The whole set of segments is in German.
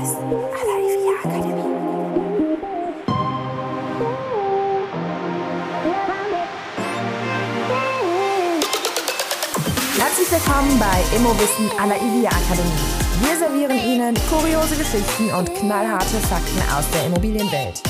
Immowissen à la IVIA Akademie. Herzlich willkommen bei Immowissen à la IVIA Akademie. Wir servieren Ihnen kuriose Geschichten und knallharte Fakten aus der Immobilienwelt.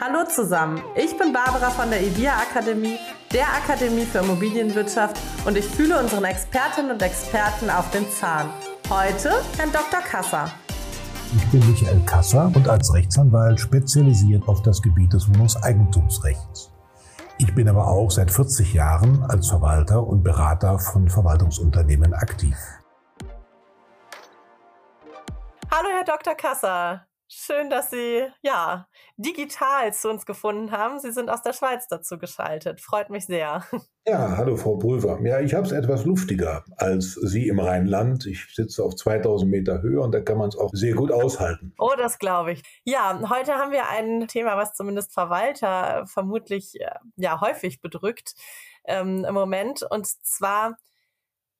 Hallo zusammen, ich bin Barbara von der IVIA Akademie, der Akademie für Immobilienwirtschaft und ich fühle unseren Expertinnen und Experten auf den Zahn. Heute Herrn Dr. Kasser. Ich bin Michael Kasser und als Rechtsanwalt spezialisiert auf das Gebiet des Wohnungseigentumsrechts. Ich bin aber auch seit 40 Jahren als Verwalter und Berater von Verwaltungsunternehmen aktiv. Hallo Herr Dr. Kasser. Schön, dass Sie ja digital zu uns gefunden haben. Sie sind aus der Schweiz dazu geschaltet. Freut mich sehr. Ja, hallo Frau Prüfer. Ja, ich habe es etwas luftiger als Sie im Rheinland. Ich sitze auf 2000 Meter Höhe und da kann man es auch sehr gut aushalten. Oh, das glaube ich. Ja, heute haben wir ein Thema, was zumindest Verwalter vermutlich äh, ja häufig bedrückt ähm, im Moment. Und zwar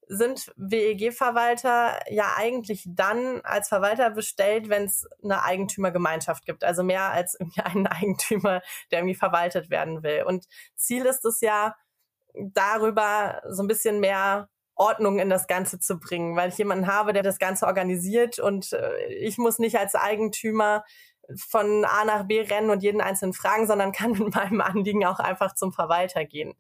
sind WEG-Verwalter ja eigentlich dann als Verwalter bestellt, wenn es eine Eigentümergemeinschaft gibt. Also mehr als irgendwie einen Eigentümer, der irgendwie verwaltet werden will. Und Ziel ist es ja, darüber so ein bisschen mehr Ordnung in das Ganze zu bringen, weil ich jemanden habe, der das Ganze organisiert und äh, ich muss nicht als Eigentümer von A nach B rennen und jeden einzelnen fragen, sondern kann mit meinem Anliegen auch einfach zum Verwalter gehen.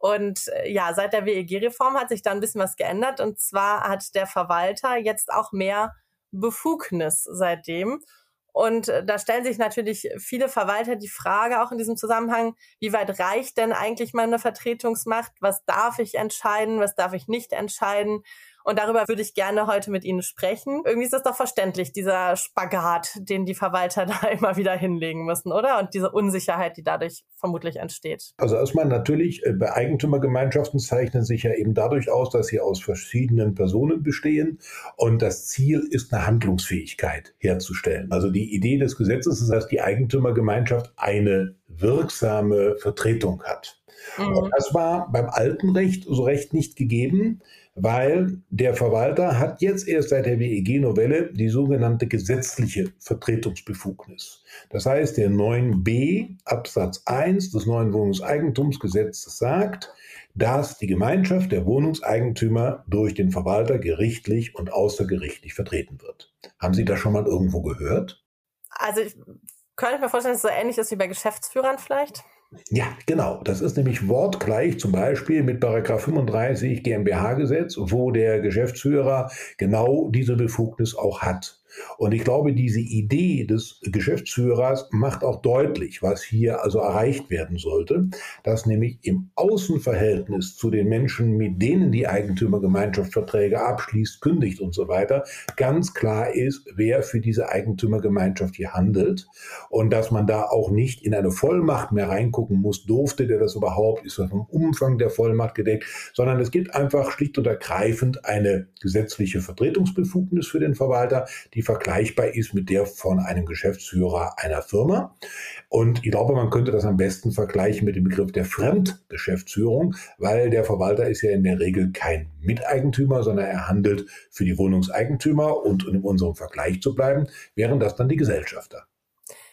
Und äh, ja, seit der WEG-Reform hat sich da ein bisschen was geändert. Und zwar hat der Verwalter jetzt auch mehr Befugnis seitdem. Und äh, da stellen sich natürlich viele Verwalter die Frage auch in diesem Zusammenhang, wie weit reicht denn eigentlich meine Vertretungsmacht? Was darf ich entscheiden? Was darf ich nicht entscheiden? Und darüber würde ich gerne heute mit Ihnen sprechen. Irgendwie ist das doch verständlich, dieser Spagat, den die Verwalter da immer wieder hinlegen müssen, oder? Und diese Unsicherheit, die dadurch vermutlich entsteht. Also erstmal natürlich, äh, bei Eigentümergemeinschaften zeichnen sich ja eben dadurch aus, dass sie aus verschiedenen Personen bestehen. Und das Ziel ist eine Handlungsfähigkeit herzustellen. Also die Idee des Gesetzes ist, dass die Eigentümergemeinschaft eine wirksame Vertretung hat. Mhm. Und das war beim alten Recht so recht nicht gegeben weil der Verwalter hat jetzt erst seit der WEG-Novelle die sogenannte gesetzliche Vertretungsbefugnis. Das heißt, der 9b Absatz 1 des neuen Wohnungseigentumsgesetzes sagt, dass die Gemeinschaft der Wohnungseigentümer durch den Verwalter gerichtlich und außergerichtlich vertreten wird. Haben Sie das schon mal irgendwo gehört? Also ich könnte mir vorstellen, dass es so ähnlich ist wie bei Geschäftsführern vielleicht. Ja, genau. Das ist nämlich wortgleich zum Beispiel mit Paragraph 35 GmbH-Gesetz, wo der Geschäftsführer genau diese Befugnis auch hat. Und ich glaube, diese Idee des Geschäftsführers macht auch deutlich, was hier also erreicht werden sollte, dass nämlich im Außenverhältnis zu den Menschen, mit denen die Eigentümergemeinschaft Verträge abschließt, kündigt und so weiter, ganz klar ist, wer für diese Eigentümergemeinschaft hier handelt. Und dass man da auch nicht in eine Vollmacht mehr reingucken muss, durfte der das überhaupt, ist das vom Umfang der Vollmacht gedeckt, sondern es gibt einfach schlicht und ergreifend eine gesetzliche Vertretungsbefugnis für den Verwalter, die vergleichbar ist mit der von einem Geschäftsführer einer Firma. Und ich glaube, man könnte das am besten vergleichen mit dem Begriff der Fremdgeschäftsführung, weil der Verwalter ist ja in der Regel kein Miteigentümer, sondern er handelt für die Wohnungseigentümer und um in unserem Vergleich zu bleiben, wären das dann die Gesellschafter.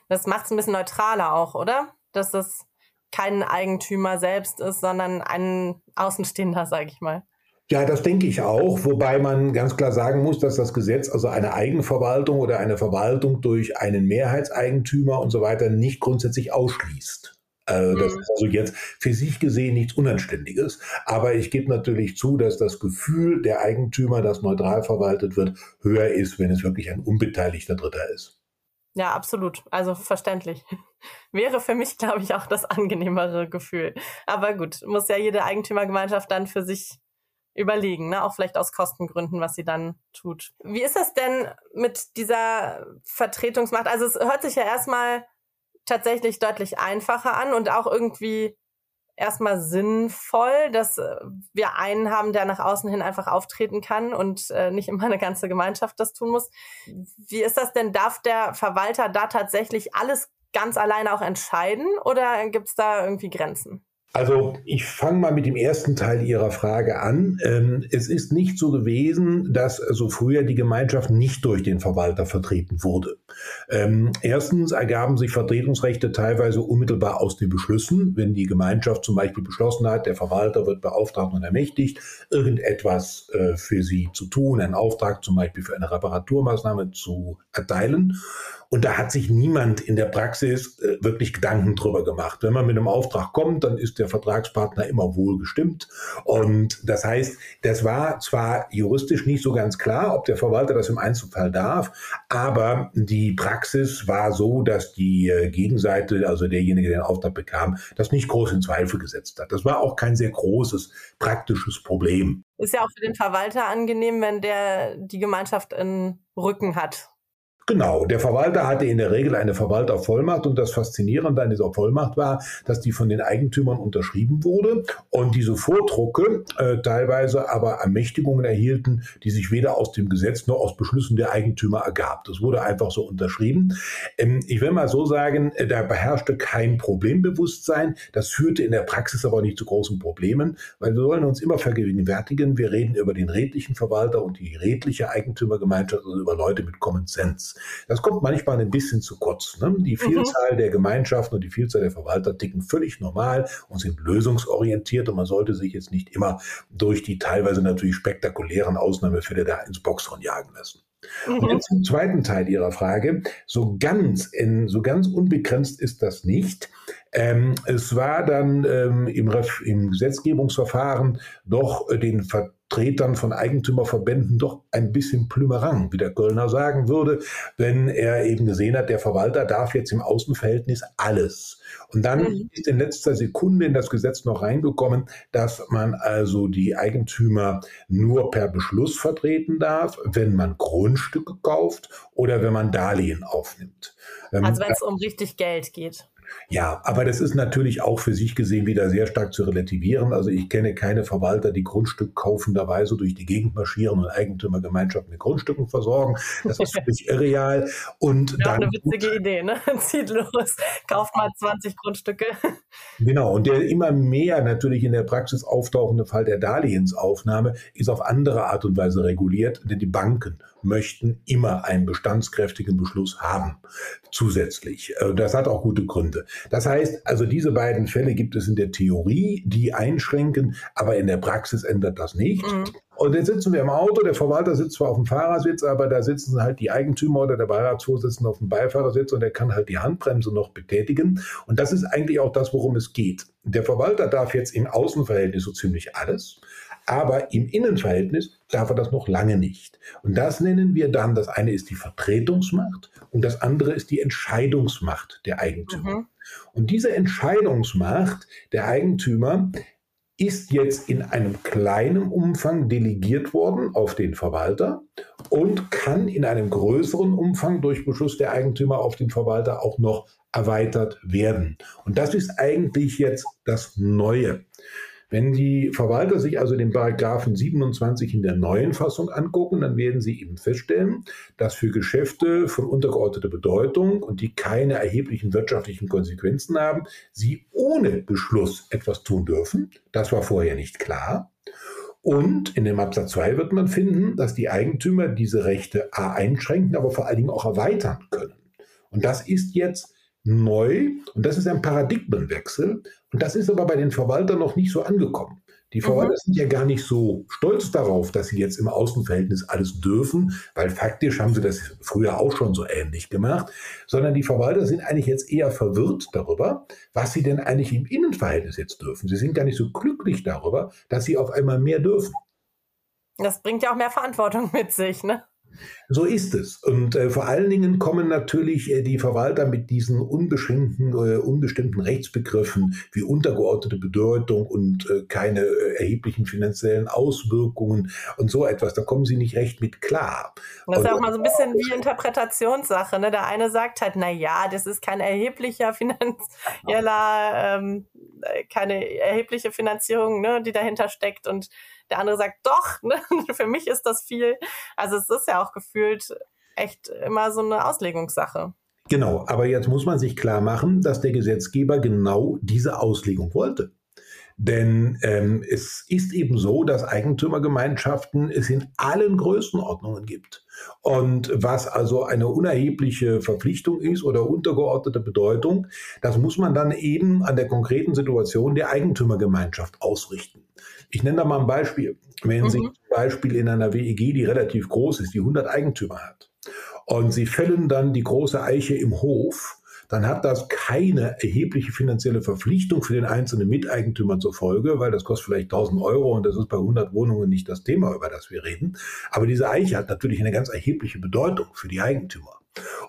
Das macht es ein bisschen neutraler auch, oder? Dass es kein Eigentümer selbst ist, sondern ein Außenstehender, sage ich mal. Ja, das denke ich auch, wobei man ganz klar sagen muss, dass das Gesetz also eine Eigenverwaltung oder eine Verwaltung durch einen Mehrheitseigentümer und so weiter nicht grundsätzlich ausschließt. Also das mhm. ist also jetzt für sich gesehen nichts Unanständiges. Aber ich gebe natürlich zu, dass das Gefühl der Eigentümer, das neutral verwaltet wird, höher ist, wenn es wirklich ein unbeteiligter Dritter ist. Ja, absolut. Also verständlich. Wäre für mich, glaube ich, auch das angenehmere Gefühl. Aber gut, muss ja jede Eigentümergemeinschaft dann für sich überlegen, ne? auch vielleicht aus Kostengründen, was sie dann tut. Wie ist das denn mit dieser Vertretungsmacht? Also es hört sich ja erstmal tatsächlich deutlich einfacher an und auch irgendwie erstmal sinnvoll, dass äh, wir einen haben, der nach außen hin einfach auftreten kann und äh, nicht immer eine ganze Gemeinschaft das tun muss. Wie ist das denn? Darf der Verwalter da tatsächlich alles ganz alleine auch entscheiden oder gibt es da irgendwie Grenzen? Also ich fange mal mit dem ersten Teil Ihrer Frage an. Ähm, es ist nicht so gewesen, dass so früher die Gemeinschaft nicht durch den Verwalter vertreten wurde. Ähm, erstens ergaben sich Vertretungsrechte teilweise unmittelbar aus den Beschlüssen, wenn die Gemeinschaft zum Beispiel beschlossen hat, der Verwalter wird beauftragt und ermächtigt, irgendetwas äh, für sie zu tun, einen Auftrag zum Beispiel für eine Reparaturmaßnahme zu erteilen. Und da hat sich niemand in der Praxis äh, wirklich Gedanken drüber gemacht. Wenn man mit einem Auftrag kommt, dann ist der Vertragspartner immer wohl gestimmt. Und das heißt, das war zwar juristisch nicht so ganz klar, ob der Verwalter das im Einzelfall darf, aber die Praxis war so, dass die äh, Gegenseite, also derjenige, der den Auftrag bekam, das nicht groß in Zweifel gesetzt hat. Das war auch kein sehr großes praktisches Problem. Ist ja auch für den Verwalter angenehm, wenn der die Gemeinschaft in Rücken hat. Genau, der Verwalter hatte in der Regel eine Verwaltervollmacht und das Faszinierende an dieser Vollmacht war, dass die von den Eigentümern unterschrieben wurde und diese Vordrucke äh, teilweise aber Ermächtigungen erhielten, die sich weder aus dem Gesetz noch aus Beschlüssen der Eigentümer ergab. Das wurde einfach so unterschrieben. Ähm, ich will mal so sagen, äh, da beherrschte kein Problembewusstsein. Das führte in der Praxis aber nicht zu großen Problemen, weil wir sollen uns immer vergegenwärtigen, wir reden über den redlichen Verwalter und die redliche Eigentümergemeinschaft, also über Leute mit Common Sense. Das kommt manchmal ein bisschen zu kurz. Ne? Die mhm. Vielzahl mhm. der Gemeinschaften und die Vielzahl der Verwalter ticken völlig normal und sind lösungsorientiert und man sollte sich jetzt nicht immer durch die teilweise natürlich spektakulären Ausnahmefälle da ins Boxhorn jagen lassen. Und mhm. jetzt zum zweiten Teil Ihrer Frage. So ganz, in, so ganz unbegrenzt ist das nicht. Ähm, es war dann ähm, im, im, Gesetzgebungsverfahren doch äh, den Ver Vertretern von Eigentümerverbänden doch ein bisschen Plümerang, wie der Kölner sagen würde, wenn er eben gesehen hat, der Verwalter darf jetzt im Außenverhältnis alles. Und dann mhm. ist in letzter Sekunde in das Gesetz noch reingekommen, dass man also die Eigentümer nur per Beschluss vertreten darf, wenn man Grundstücke kauft oder wenn man Darlehen aufnimmt. Ähm, also wenn es um richtig Geld geht. Ja, aber das ist natürlich auch für sich gesehen wieder sehr stark zu relativieren. Also ich kenne keine Verwalter, die Grundstück kaufenderweise durch die Gegend marschieren und Eigentümergemeinschaften mit Grundstücken versorgen. Das ist völlig irreal. Und ja, dann, eine witzige Idee, ne? Zieht los, kauft mal 20 Grundstücke. Genau, und der immer mehr natürlich in der Praxis auftauchende Fall der Darlehensaufnahme ist auf andere Art und Weise reguliert, denn die Banken möchten immer einen bestandskräftigen Beschluss haben, zusätzlich. Äh, das hat auch gute Gründe. Das heißt, also diese beiden Fälle gibt es in der Theorie, die einschränken, aber in der Praxis ändert das nicht. Mhm. Und jetzt sitzen wir im Auto, der Verwalter sitzt zwar auf dem Fahrersitz, aber da sitzen halt die Eigentümer oder der Beiratsvorsitzende auf dem Beifahrersitz und der kann halt die Handbremse noch betätigen. Und das ist eigentlich auch das, worum es geht. Der Verwalter darf jetzt im Außenverhältnis so ziemlich alles. Aber im Innenverhältnis darf er das noch lange nicht. Und das nennen wir dann, das eine ist die Vertretungsmacht und das andere ist die Entscheidungsmacht der Eigentümer. Mhm. Und diese Entscheidungsmacht der Eigentümer ist jetzt in einem kleinen Umfang delegiert worden auf den Verwalter und kann in einem größeren Umfang durch Beschluss der Eigentümer auf den Verwalter auch noch erweitert werden. Und das ist eigentlich jetzt das Neue. Wenn die Verwalter sich also den Paragraphen 27 in der neuen Fassung angucken, dann werden sie eben feststellen, dass für Geschäfte von untergeordneter Bedeutung und die keine erheblichen wirtschaftlichen Konsequenzen haben, sie ohne Beschluss etwas tun dürfen. Das war vorher nicht klar. Und in dem Absatz 2 wird man finden, dass die Eigentümer diese Rechte A einschränken, aber vor allen Dingen auch erweitern können. Und das ist jetzt neu und das ist ein Paradigmenwechsel und das ist aber bei den Verwaltern noch nicht so angekommen. Die Verwalter mhm. sind ja gar nicht so stolz darauf, dass sie jetzt im Außenverhältnis alles dürfen, weil faktisch haben sie das früher auch schon so ähnlich gemacht, sondern die Verwalter sind eigentlich jetzt eher verwirrt darüber, was sie denn eigentlich im Innenverhältnis jetzt dürfen. Sie sind gar nicht so glücklich darüber, dass sie auf einmal mehr dürfen. Das bringt ja auch mehr Verantwortung mit sich, ne? So ist es. Und äh, vor allen Dingen kommen natürlich äh, die Verwalter mit diesen unbeschränkten, äh, unbestimmten Rechtsbegriffen wie untergeordnete Bedeutung und äh, keine äh, erheblichen finanziellen Auswirkungen und so etwas. Da kommen sie nicht recht mit klar. Das ist auch mal so ein bisschen wie Interpretationssache. Ne? Der eine sagt halt, na ja, das ist kein erheblicher finanzieller, ähm, keine erhebliche Finanzierung, ne, die dahinter steckt und der andere sagt, doch, ne? für mich ist das viel. Also es ist ja auch gefühlt echt immer so eine Auslegungssache. Genau, aber jetzt muss man sich klar machen, dass der Gesetzgeber genau diese Auslegung wollte. Denn ähm, es ist eben so, dass Eigentümergemeinschaften es in allen Größenordnungen gibt. Und was also eine unerhebliche Verpflichtung ist oder untergeordnete Bedeutung, das muss man dann eben an der konkreten Situation der Eigentümergemeinschaft ausrichten. Ich nenne da mal ein Beispiel. Wenn mhm. Sie zum Beispiel in einer WEG, die relativ groß ist, die 100 Eigentümer hat, und Sie fällen dann die große Eiche im Hof, dann hat das keine erhebliche finanzielle Verpflichtung für den einzelnen Miteigentümer zur Folge, weil das kostet vielleicht 1000 Euro und das ist bei 100 Wohnungen nicht das Thema, über das wir reden. Aber diese Eiche hat natürlich eine ganz erhebliche Bedeutung für die Eigentümer.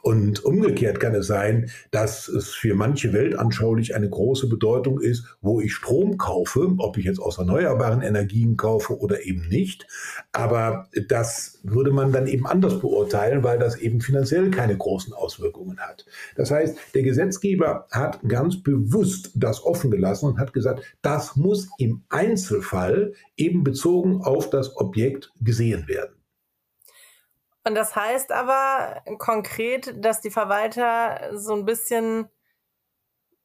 Und umgekehrt kann es sein, dass es für manche weltanschaulich eine große Bedeutung ist, wo ich Strom kaufe, ob ich jetzt aus erneuerbaren Energien kaufe oder eben nicht. Aber das würde man dann eben anders beurteilen, weil das eben finanziell keine großen Auswirkungen hat. Das heißt, der Gesetzgeber hat ganz bewusst das offen gelassen und hat gesagt, das muss im Einzelfall eben bezogen auf das Objekt gesehen werden. Und das heißt aber konkret, dass die Verwalter so ein bisschen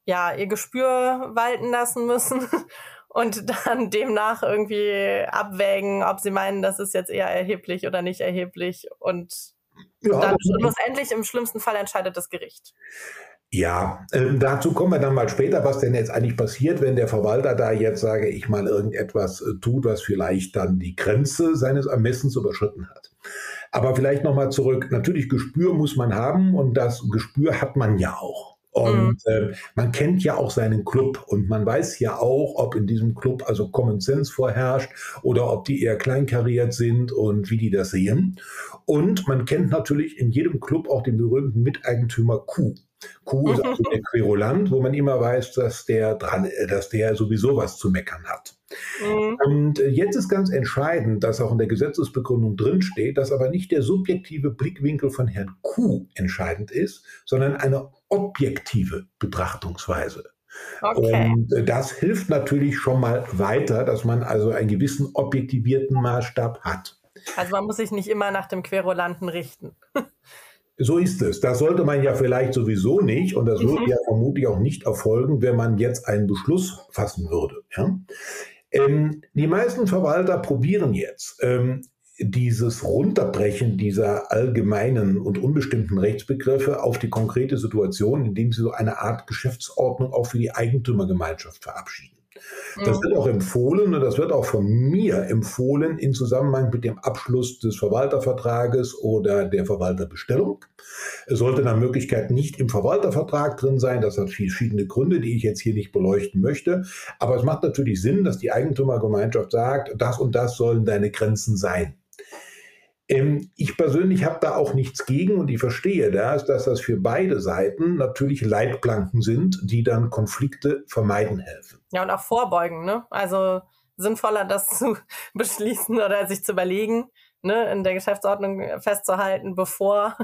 ja ihr Gespür walten lassen müssen und dann demnach irgendwie abwägen, ob sie meinen, das ist jetzt eher erheblich oder nicht erheblich und ja, dann schlussendlich im schlimmsten Fall entscheidet das Gericht. Ja, äh, dazu kommen wir dann mal später, was denn jetzt eigentlich passiert, wenn der Verwalter da jetzt, sage ich mal, irgendetwas äh, tut, was vielleicht dann die Grenze seines Ermessens überschritten hat. Aber vielleicht nochmal zurück. Natürlich, Gespür muss man haben und das Gespür hat man ja auch. Und mhm. äh, man kennt ja auch seinen Club und man weiß ja auch, ob in diesem Club also Common Sense vorherrscht oder ob die eher kleinkariert sind und wie die das sehen. Und man kennt natürlich in jedem Club auch den berühmten Miteigentümer Q. Q ist also der Querulant, wo man immer weiß, dass der dran, dass der sowieso was zu meckern hat. Mhm. Und äh, jetzt ist ganz entscheidend, dass auch in der Gesetzesbegründung drinsteht, dass aber nicht der subjektive Blickwinkel von Herrn Q entscheidend ist, sondern eine objektive Betrachtungsweise. Okay. Und äh, das hilft natürlich schon mal weiter, dass man also einen gewissen objektivierten Maßstab hat. Also man muss sich nicht immer nach dem Querulanten richten. So ist es. Das sollte man ja vielleicht sowieso nicht und das würde mhm. ja vermutlich auch nicht erfolgen, wenn man jetzt einen Beschluss fassen würde. Ja? Ähm, die meisten Verwalter probieren jetzt ähm, dieses Runterbrechen dieser allgemeinen und unbestimmten Rechtsbegriffe auf die konkrete Situation, indem sie so eine Art Geschäftsordnung auch für die Eigentümergemeinschaft verabschieden. Das mhm. wird auch empfohlen und das wird auch von mir empfohlen in Zusammenhang mit dem Abschluss des Verwaltervertrages oder der Verwalterbestellung. Es sollte nach Möglichkeit nicht im Verwaltervertrag drin sein. Das hat verschiedene Gründe, die ich jetzt hier nicht beleuchten möchte. Aber es macht natürlich Sinn, dass die Eigentümergemeinschaft sagt, das und das sollen deine Grenzen sein. Ähm, ich persönlich habe da auch nichts gegen und ich verstehe das, dass das für beide Seiten natürlich Leitplanken sind, die dann Konflikte vermeiden helfen. Ja, und auch vorbeugen, ne? Also sinnvoller, das zu beschließen oder sich zu überlegen, ne, in der Geschäftsordnung festzuhalten, bevor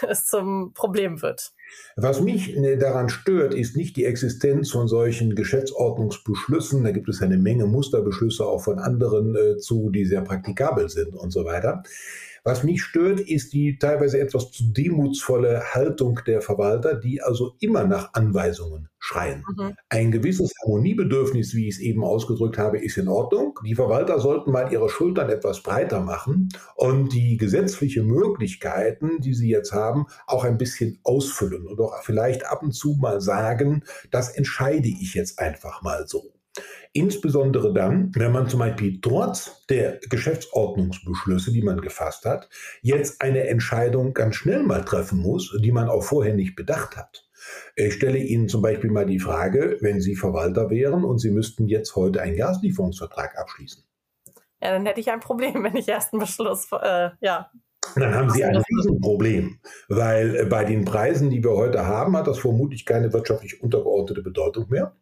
es zum Problem wird. Was mich äh, daran stört, ist nicht die Existenz von solchen Geschäftsordnungsbeschlüssen. Da gibt es eine Menge Musterbeschlüsse auch von anderen äh, zu, die sehr praktikabel sind und so weiter. Was mich stört, ist die teilweise etwas zu demutsvolle Haltung der Verwalter, die also immer nach Anweisungen schreien. Mhm. Ein gewisses Harmoniebedürfnis, wie ich es eben ausgedrückt habe, ist in Ordnung. Die Verwalter sollten mal ihre Schultern etwas breiter machen und die gesetzlichen Möglichkeiten, die sie jetzt haben, auch ein bisschen ausfüllen und auch vielleicht ab und zu mal sagen, das entscheide ich jetzt einfach mal so. Insbesondere dann, wenn man zum Beispiel trotz der Geschäftsordnungsbeschlüsse, die man gefasst hat, jetzt eine Entscheidung ganz schnell mal treffen muss, die man auch vorher nicht bedacht hat. Ich stelle Ihnen zum Beispiel mal die Frage, wenn Sie Verwalter wären und Sie müssten jetzt heute einen Gaslieferungsvertrag abschließen. Ja, dann hätte ich ein Problem, wenn ich erst einen Beschluss, äh, ja. Dann haben Sie ein Riesenproblem, weil bei den Preisen, die wir heute haben, hat das vermutlich keine wirtschaftlich untergeordnete Bedeutung mehr.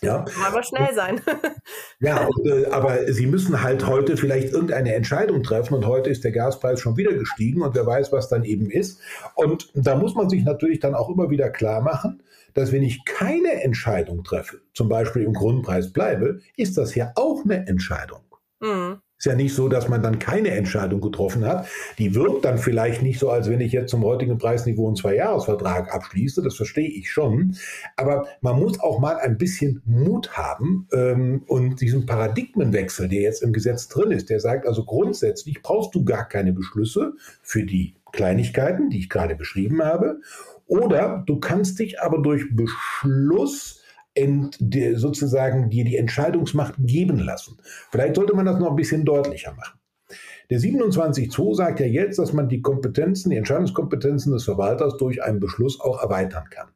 Ja. Aber schnell sein. ja, und, äh, aber Sie müssen halt heute vielleicht irgendeine Entscheidung treffen und heute ist der Gaspreis schon wieder gestiegen und wer weiß, was dann eben ist. Und da muss man sich natürlich dann auch immer wieder klar machen, dass wenn ich keine Entscheidung treffe, zum Beispiel im Grundpreis bleibe, ist das ja auch eine Entscheidung. Mhm. Ist ja nicht so, dass man dann keine Entscheidung getroffen hat. Die wirkt dann vielleicht nicht so, als wenn ich jetzt zum heutigen Preisniveau einen Zweijahresvertrag abschließe. Das verstehe ich schon. Aber man muss auch mal ein bisschen Mut haben ähm, und diesen Paradigmenwechsel, der jetzt im Gesetz drin ist, der sagt also grundsätzlich brauchst du gar keine Beschlüsse für die Kleinigkeiten, die ich gerade beschrieben habe. Oder du kannst dich aber durch Beschluss ent, sozusagen dir die Entscheidungsmacht geben lassen. Vielleicht sollte man das noch ein bisschen deutlicher machen. Der 27.2 sagt ja jetzt, dass man die Kompetenzen, die Entscheidungskompetenzen des Verwalters durch einen Beschluss auch erweitern kann.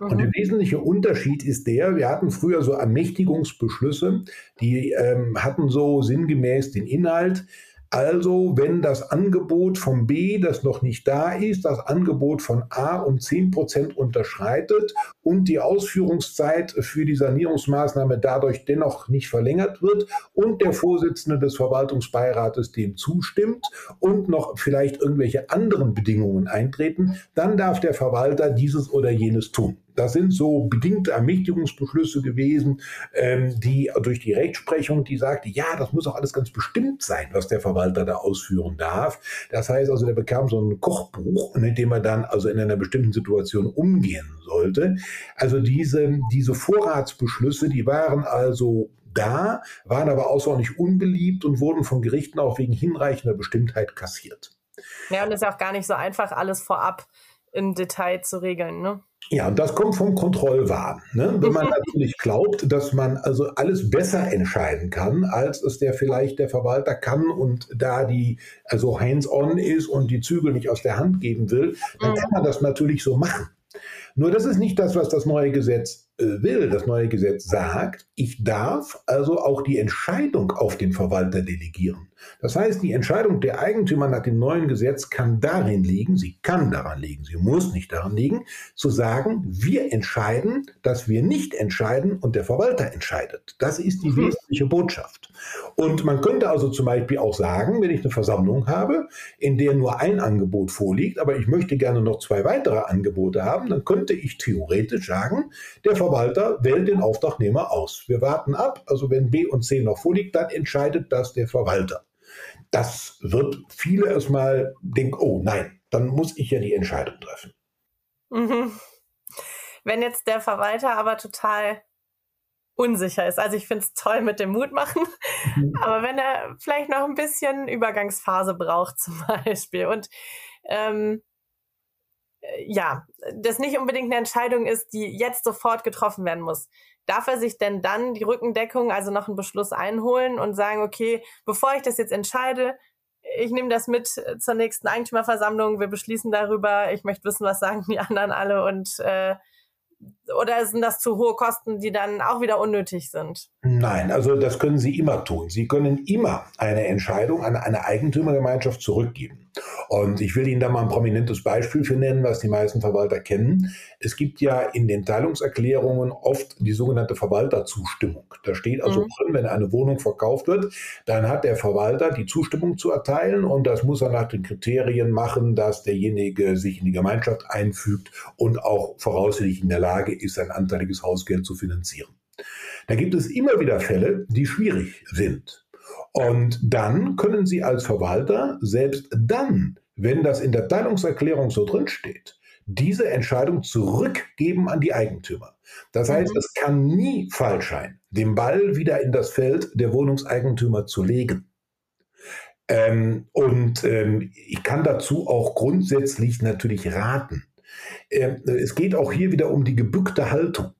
Mhm. Und der wesentliche Unterschied ist der, wir hatten früher so Ermächtigungsbeschlüsse, die ähm, hatten so sinngemäß den Inhalt, also, wenn das Angebot von B, das noch nicht da ist, das Angebot von A um 10 Prozent unterschreitet und die Ausführungszeit für die Sanierungsmaßnahme dadurch dennoch nicht verlängert wird und der Vorsitzende des Verwaltungsbeirates dem zustimmt und noch vielleicht irgendwelche anderen Bedingungen eintreten, dann darf der Verwalter dieses oder jenes tun. Das sind so bedingte Ermächtigungsbeschlüsse gewesen, ähm, die durch die Rechtsprechung, die sagte, ja, das muss auch alles ganz bestimmt sein, was der Verwalter da ausführen darf. Das heißt also, der bekam so ein Kochbuch, mit dem er dann also in einer bestimmten Situation umgehen sollte. Also diese, diese Vorratsbeschlüsse, die waren also da, waren aber außerordentlich unbeliebt und wurden von Gerichten auch wegen hinreichender Bestimmtheit kassiert. Ja, und es ist auch gar nicht so einfach, alles vorab im Detail zu regeln, ne? Ja, und das kommt vom Kontrollwahn. Ne? Wenn man natürlich glaubt, dass man also alles besser entscheiden kann, als es der vielleicht der Verwalter kann und da die also hands-on ist und die Zügel nicht aus der Hand geben will, dann kann man das natürlich so machen. Nur das ist nicht das, was das neue Gesetz äh, will. Das neue Gesetz sagt, ich darf also auch die Entscheidung auf den Verwalter delegieren. Das heißt, die Entscheidung der Eigentümer nach dem neuen Gesetz kann darin liegen, sie kann daran liegen, sie muss nicht daran liegen, zu sagen, wir entscheiden, dass wir nicht entscheiden und der Verwalter entscheidet. Das ist die mhm. wesentliche Botschaft. Und man könnte also zum Beispiel auch sagen, wenn ich eine Versammlung habe, in der nur ein Angebot vorliegt, aber ich möchte gerne noch zwei weitere Angebote haben, dann könnte ich theoretisch sagen, der Verwalter wählt den Auftragnehmer aus. Wir warten ab, also wenn B und C noch vorliegt, dann entscheidet das der Verwalter. Das wird viele erstmal denken, oh nein, dann muss ich ja die Entscheidung treffen. Mhm. Wenn jetzt der Verwalter aber total unsicher ist. Also ich finde es toll mit dem Mut machen, mhm. aber wenn er vielleicht noch ein bisschen Übergangsphase braucht zum Beispiel und ähm, ja, das nicht unbedingt eine Entscheidung ist, die jetzt sofort getroffen werden muss. Darf er sich denn dann die Rückendeckung, also noch einen Beschluss einholen und sagen, okay, bevor ich das jetzt entscheide, ich nehme das mit zur nächsten Eigentümerversammlung, wir beschließen darüber, ich möchte wissen, was sagen die anderen alle und äh, oder sind das zu hohe Kosten, die dann auch wieder unnötig sind? Nein, also das können Sie immer tun. Sie können immer eine Entscheidung an eine Eigentümergemeinschaft zurückgeben. Und ich will Ihnen da mal ein prominentes Beispiel für nennen, was die meisten Verwalter kennen. Es gibt ja in den Teilungserklärungen oft die sogenannte Verwalterzustimmung. Da steht also mhm. drin, wenn eine Wohnung verkauft wird, dann hat der Verwalter die Zustimmung zu erteilen und das muss er nach den Kriterien machen, dass derjenige sich in die Gemeinschaft einfügt und auch voraussichtlich in der Lage ist, sein anteiliges Hausgeld zu finanzieren. Da gibt es immer wieder Fälle, die schwierig sind. Und dann können Sie als Verwalter selbst dann, wenn das in der Teilungserklärung so drin steht, diese Entscheidung zurückgeben an die Eigentümer. Das heißt, mhm. es kann nie falsch sein, den Ball wieder in das Feld der Wohnungseigentümer zu legen. Ähm, und ähm, ich kann dazu auch grundsätzlich natürlich raten. Ähm, es geht auch hier wieder um die gebückte Haltung.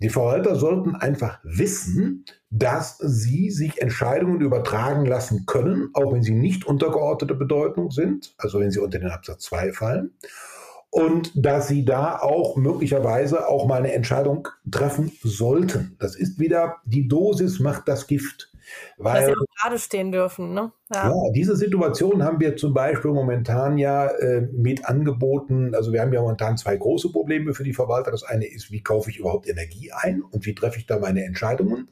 Die Verwalter sollten einfach wissen, dass sie sich Entscheidungen übertragen lassen können, auch wenn sie nicht untergeordnete Bedeutung sind, also wenn sie unter den Absatz 2 fallen. Und dass sie da auch möglicherweise auch mal eine Entscheidung treffen sollten. Das ist wieder, die Dosis macht das Gift. Weil, Dass sie auch gerade stehen dürfen, ne? Ja. ja. diese Situation haben wir zum Beispiel momentan ja äh, mit Angeboten. Also wir haben ja momentan zwei große Probleme für die Verwalter. Das eine ist, wie kaufe ich überhaupt Energie ein und wie treffe ich da meine Entscheidungen?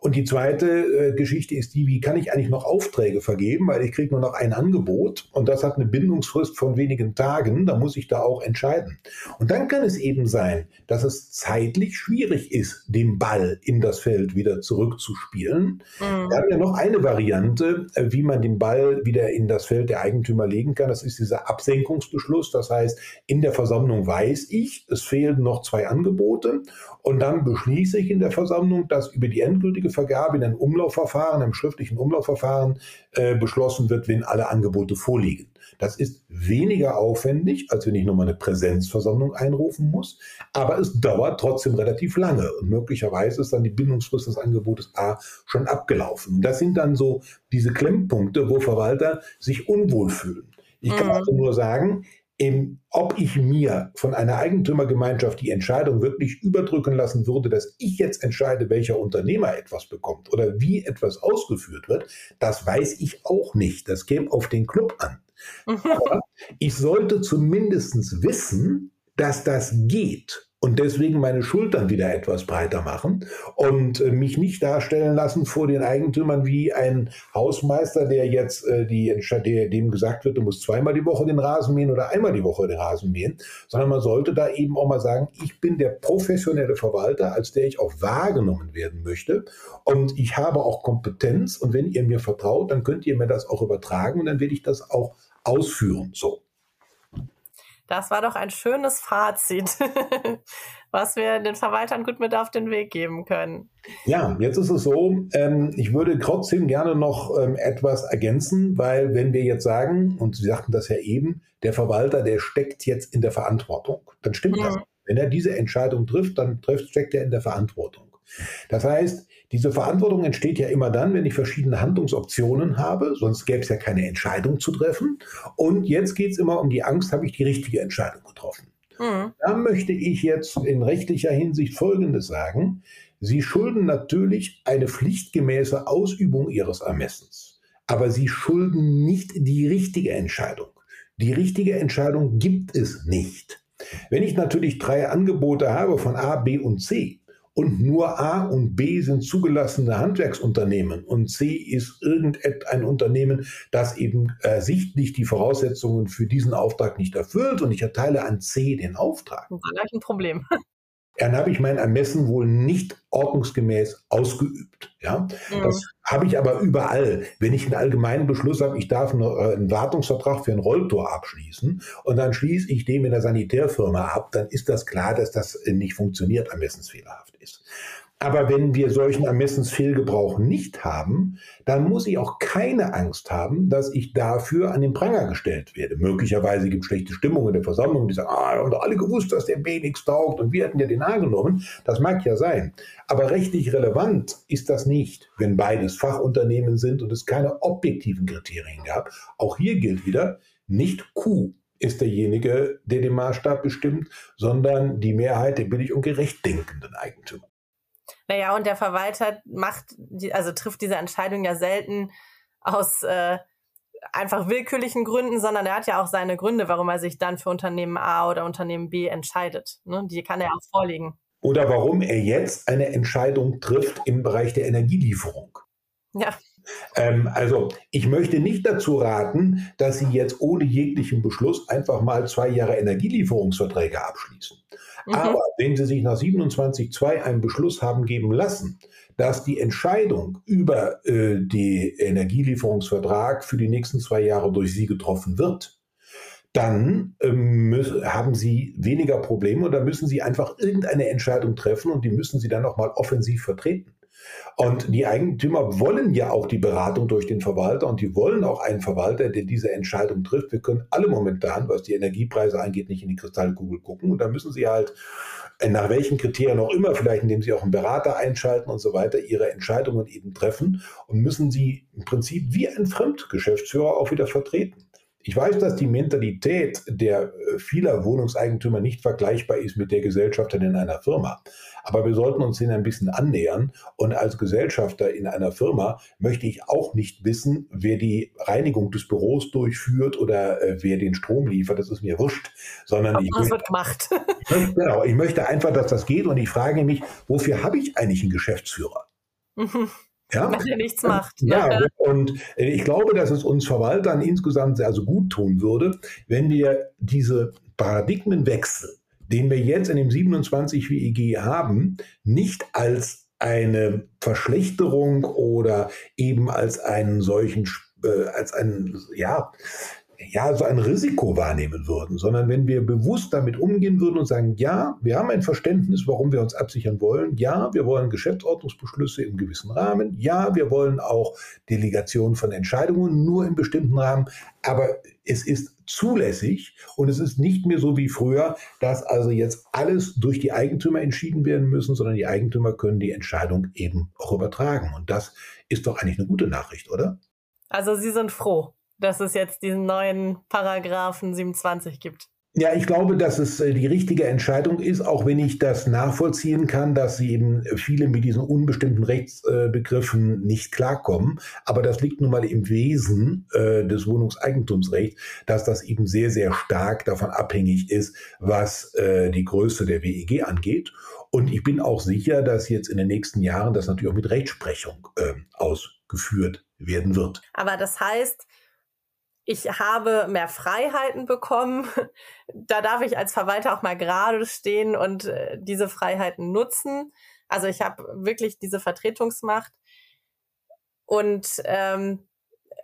Und die zweite äh, Geschichte ist die, wie kann ich eigentlich noch Aufträge vergeben, weil ich kriege nur noch ein Angebot und das hat eine Bindungsfrist von wenigen Tagen. Da muss ich da auch entscheiden. Und dann kann es eben sein, dass es zeitlich schwierig ist, den Ball in das Feld wieder zurückzuspielen. Mhm. Wir haben ja noch eine Variante, äh, wie man den Ball wieder in das Feld der Eigentümer legen kann. Das ist dieser Absenkungsbeschluss. Das heißt, in der Versammlung weiß ich, es fehlen noch zwei Angebote und dann beschließe ich in der Versammlung, dass über die endgültige Vergabe in einem Umlaufverfahren, einem schriftlichen Umlaufverfahren äh, beschlossen wird, wenn alle Angebote vorliegen. Das ist weniger aufwendig, als wenn ich nochmal eine Präsenzversammlung einrufen muss, aber es dauert trotzdem relativ lange und möglicherweise ist dann die Bindungsfrist des Angebotes A schon abgelaufen. Das sind dann so diese Klemmpunkte, wo Verwalter sich unwohl fühlen. Ich kann mhm. also nur sagen, im, ob ich mir von einer Eigentümergemeinschaft die Entscheidung wirklich überdrücken lassen würde, dass ich jetzt entscheide, welcher Unternehmer etwas bekommt oder wie etwas ausgeführt wird, das weiß ich auch nicht. Das käme auf den Club an. Aber ich sollte zumindest wissen, dass das geht und deswegen meine Schultern wieder etwas breiter machen und äh, mich nicht darstellen lassen vor den Eigentümern wie ein Hausmeister, der jetzt äh, die, der, dem gesagt wird, du musst zweimal die Woche den Rasen mähen oder einmal die Woche den Rasen mähen, sondern man sollte da eben auch mal sagen, ich bin der professionelle Verwalter, als der ich auch wahrgenommen werden möchte und ich habe auch Kompetenz und wenn ihr mir vertraut, dann könnt ihr mir das auch übertragen und dann werde ich das auch ausführen. So. Das war doch ein schönes Fazit, was wir den Verwaltern gut mit auf den Weg geben können. Ja, jetzt ist es so, ähm, ich würde trotzdem gerne noch ähm, etwas ergänzen, weil wenn wir jetzt sagen, und Sie sagten das ja eben, der Verwalter, der steckt jetzt in der Verantwortung, dann stimmt mhm. das. Wenn er diese Entscheidung trifft, dann trifft, steckt er in der Verantwortung. Das heißt, diese Verantwortung entsteht ja immer dann, wenn ich verschiedene Handlungsoptionen habe, sonst gäbe es ja keine Entscheidung zu treffen. Und jetzt geht es immer um die Angst, habe ich die richtige Entscheidung getroffen. Mhm. Da möchte ich jetzt in rechtlicher Hinsicht Folgendes sagen. Sie schulden natürlich eine pflichtgemäße Ausübung Ihres Ermessens, aber Sie schulden nicht die richtige Entscheidung. Die richtige Entscheidung gibt es nicht. Wenn ich natürlich drei Angebote habe von A, B und C, und nur A und B sind zugelassene Handwerksunternehmen und C ist irgendein Unternehmen, das eben ersichtlich die Voraussetzungen für diesen Auftrag nicht erfüllt und ich erteile an C den Auftrag. Das ist ein Problem. Dann habe ich mein Ermessen wohl nicht ordnungsgemäß ausgeübt. Ja? Mhm. Das habe ich aber überall. Wenn ich einen allgemeinen Beschluss habe, ich darf äh, einen Wartungsvertrag für ein Rolltor abschließen und dann schließe ich den in der Sanitärfirma ab, dann ist das klar, dass das nicht funktioniert, ermessensfehlerhaft ist. Aber wenn wir solchen Ermessensfehlgebrauch nicht haben, dann muss ich auch keine Angst haben, dass ich dafür an den Pranger gestellt werde. Möglicherweise gibt es schlechte Stimmung in der Versammlung, die sagen, ah, haben doch alle gewusst, dass der B nichts taugt und wir hätten ja den A genommen. Das mag ja sein. Aber rechtlich relevant ist das nicht, wenn beides Fachunternehmen sind und es keine objektiven Kriterien gab. Auch hier gilt wieder, nicht Q ist derjenige, der den Maßstab bestimmt, sondern die Mehrheit der billig und gerecht denkenden Eigentümer. Naja, und der Verwalter macht, die, also trifft diese Entscheidung ja selten aus äh, einfach willkürlichen Gründen, sondern er hat ja auch seine Gründe, warum er sich dann für Unternehmen A oder Unternehmen B entscheidet. Ne? Die kann er auch vorlegen. Oder warum er jetzt eine Entscheidung trifft im Bereich der Energielieferung. Ja. Ähm, also ich möchte nicht dazu raten, dass Sie jetzt ohne jeglichen Beschluss einfach mal zwei Jahre Energielieferungsverträge abschließen. Mhm. Aber wenn Sie sich nach 27.2 einen Beschluss haben geben lassen, dass die Entscheidung über äh, den Energielieferungsvertrag für die nächsten zwei Jahre durch Sie getroffen wird, dann ähm, haben Sie weniger Probleme und dann müssen Sie einfach irgendeine Entscheidung treffen und die müssen Sie dann auch mal offensiv vertreten. Und die Eigentümer wollen ja auch die Beratung durch den Verwalter und die wollen auch einen Verwalter, der diese Entscheidung trifft. Wir können alle momentan, was die Energiepreise angeht, nicht in die Kristallkugel gucken. Und da müssen sie halt äh, nach welchen Kriterien auch immer, vielleicht indem sie auch einen Berater einschalten und so weiter, ihre Entscheidungen eben treffen und müssen sie im Prinzip wie ein Fremdgeschäftsführer auch wieder vertreten. Ich weiß, dass die Mentalität der äh, vieler Wohnungseigentümer nicht vergleichbar ist mit der Gesellschafter in einer Firma. Aber wir sollten uns denen ein bisschen annähern. Und als Gesellschafter in einer Firma möchte ich auch nicht wissen, wer die Reinigung des Büros durchführt oder äh, wer den Strom liefert. Das ist mir wurscht. Sondern ich möchte, wird gemacht. genau, ich möchte einfach, dass das geht. Und ich frage mich, wofür habe ich eigentlich einen Geschäftsführer? Ja? Wenn er nichts macht. Ja, ja, und ich glaube, dass es uns Verwaltern insgesamt sehr also gut tun würde, wenn wir diese Paradigmenwechsel den wir jetzt in dem 27 WEG haben, nicht als eine Verschlechterung oder eben als einen solchen, äh, als einen, ja, ja, so ein Risiko wahrnehmen würden, sondern wenn wir bewusst damit umgehen würden und sagen, ja, wir haben ein Verständnis, warum wir uns absichern wollen, ja, wir wollen Geschäftsordnungsbeschlüsse im gewissen Rahmen, ja, wir wollen auch Delegation von Entscheidungen nur im bestimmten Rahmen, aber es ist zulässig und es ist nicht mehr so wie früher, dass also jetzt alles durch die Eigentümer entschieden werden müssen, sondern die Eigentümer können die Entscheidung eben auch übertragen. Und das ist doch eigentlich eine gute Nachricht, oder? Also Sie sind froh dass es jetzt diesen neuen Paragraphen 27 gibt. Ja, ich glaube, dass es äh, die richtige Entscheidung ist, auch wenn ich das nachvollziehen kann, dass eben viele mit diesen unbestimmten Rechtsbegriffen nicht klarkommen. Aber das liegt nun mal im Wesen äh, des Wohnungseigentumsrechts, dass das eben sehr, sehr stark davon abhängig ist, was äh, die Größe der WEG angeht. Und ich bin auch sicher, dass jetzt in den nächsten Jahren das natürlich auch mit Rechtsprechung ausgeführt werden wird. Aber das heißt, ich habe mehr Freiheiten bekommen. Da darf ich als Verwalter auch mal gerade stehen und äh, diese Freiheiten nutzen. Also ich habe wirklich diese Vertretungsmacht. Und ähm,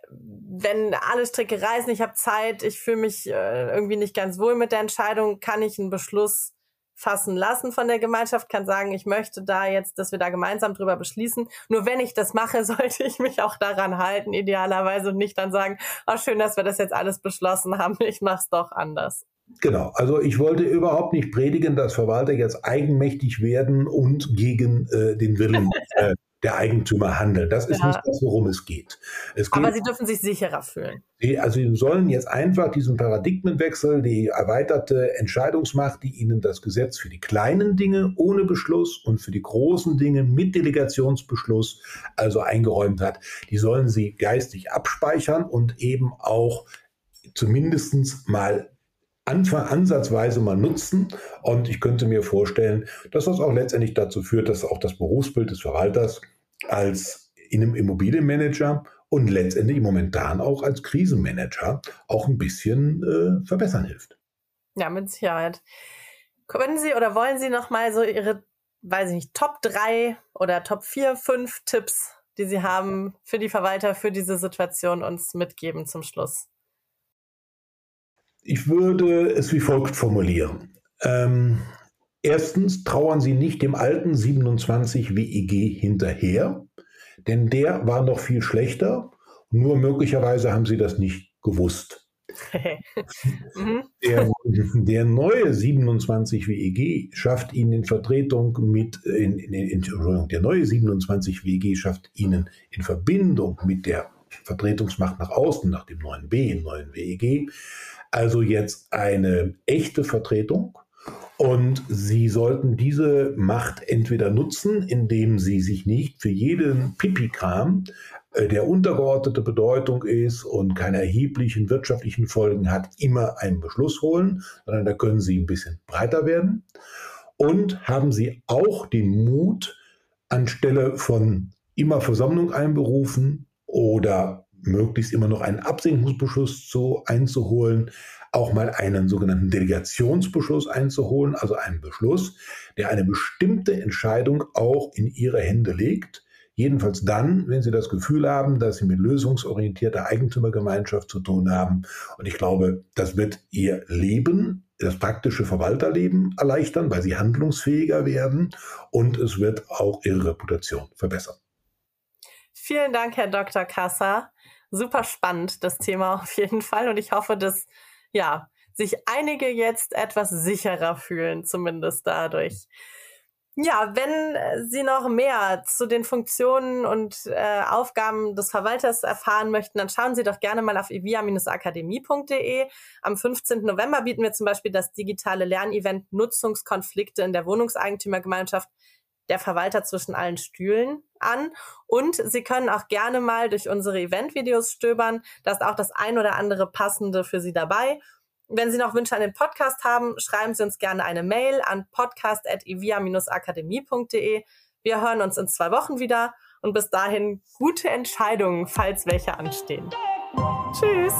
wenn alle Stricke reißen, ich habe Zeit, ich fühle mich äh, irgendwie nicht ganz wohl mit der Entscheidung, kann ich einen Beschluss fassen lassen von der Gemeinschaft, kann sagen, ich möchte da jetzt, dass wir da gemeinsam drüber beschließen. Nur wenn ich das mache, sollte ich mich auch daran halten, idealerweise und nicht dann sagen, oh, schön, dass wir das jetzt alles beschlossen haben, ich mach's doch anders. Genau, also ich wollte überhaupt nicht predigen, dass Verwalter jetzt eigenmächtig werden und gegen äh, den Willen äh, der Eigentümer handeln. Das ist ja. nicht das, worum es geht. es geht. Aber sie dürfen sich sicherer fühlen. Sie, also sie sollen jetzt einfach diesen Paradigmenwechsel, die erweiterte Entscheidungsmacht, die ihnen das Gesetz für die kleinen Dinge ohne Beschluss und für die großen Dinge mit Delegationsbeschluss also eingeräumt hat, die sollen sie geistig abspeichern und eben auch zumindest mal Anfang, ansatzweise mal nutzen. Und ich könnte mir vorstellen, dass das auch letztendlich dazu führt, dass auch das Berufsbild des Verwalters als in einem Immobilienmanager und letztendlich momentan auch als Krisenmanager auch ein bisschen äh, verbessern hilft. Ja, mit Sicherheit. Können Sie oder wollen Sie noch mal so Ihre, weiß ich nicht, Top 3 oder Top 4, 5 Tipps, die Sie haben für die Verwalter für diese Situation uns mitgeben zum Schluss? Ich würde es wie folgt formulieren. Ähm, erstens trauern Sie nicht dem alten 27 WEG hinterher, denn der war noch viel schlechter, nur möglicherweise haben Sie das nicht gewusst. Mhm. der, der, neue 27 WEG schafft Ihnen in Vertretung mit, in, in, in, der neue 27 WEG schafft Ihnen in Verbindung mit der Vertretungsmacht nach außen, nach dem neuen B, im neuen WEG, also jetzt eine echte Vertretung. Und Sie sollten diese Macht entweder nutzen, indem Sie sich nicht für jeden Pipi-Kram, äh, der untergeordnete Bedeutung ist und keine erheblichen wirtschaftlichen Folgen hat, immer einen Beschluss holen, sondern da können Sie ein bisschen breiter werden. Und haben Sie auch den Mut, anstelle von immer Versammlung einberufen oder möglichst immer noch einen Absenkungsbeschluss zu, einzuholen, auch mal einen sogenannten Delegationsbeschluss einzuholen, also einen Beschluss, der eine bestimmte Entscheidung auch in ihre Hände legt. Jedenfalls dann, wenn Sie das Gefühl haben, dass Sie mit lösungsorientierter Eigentümergemeinschaft zu tun haben. Und ich glaube, das wird Ihr Leben, das praktische Verwalterleben erleichtern, weil Sie handlungsfähiger werden und es wird auch Ihre Reputation verbessern. Vielen Dank, Herr Dr. Kasser super spannend, das Thema auf jeden Fall. Und ich hoffe, dass, ja, sich einige jetzt etwas sicherer fühlen, zumindest dadurch. Ja, wenn Sie noch mehr zu den Funktionen und äh, Aufgaben des Verwalters erfahren möchten, dann schauen Sie doch gerne mal auf evia-akademie.de. Am 15. November bieten wir zum Beispiel das digitale Lernevent Nutzungskonflikte in der Wohnungseigentümergemeinschaft der Verwalter zwischen allen Stühlen an. Und Sie können auch gerne mal durch unsere Event-Videos stöbern. Da ist auch das ein oder andere passende für Sie dabei. Wenn Sie noch Wünsche an den Podcast haben, schreiben Sie uns gerne eine Mail an podcast.evia-akademie.de. Wir hören uns in zwei Wochen wieder und bis dahin gute Entscheidungen, falls welche anstehen. Tschüss!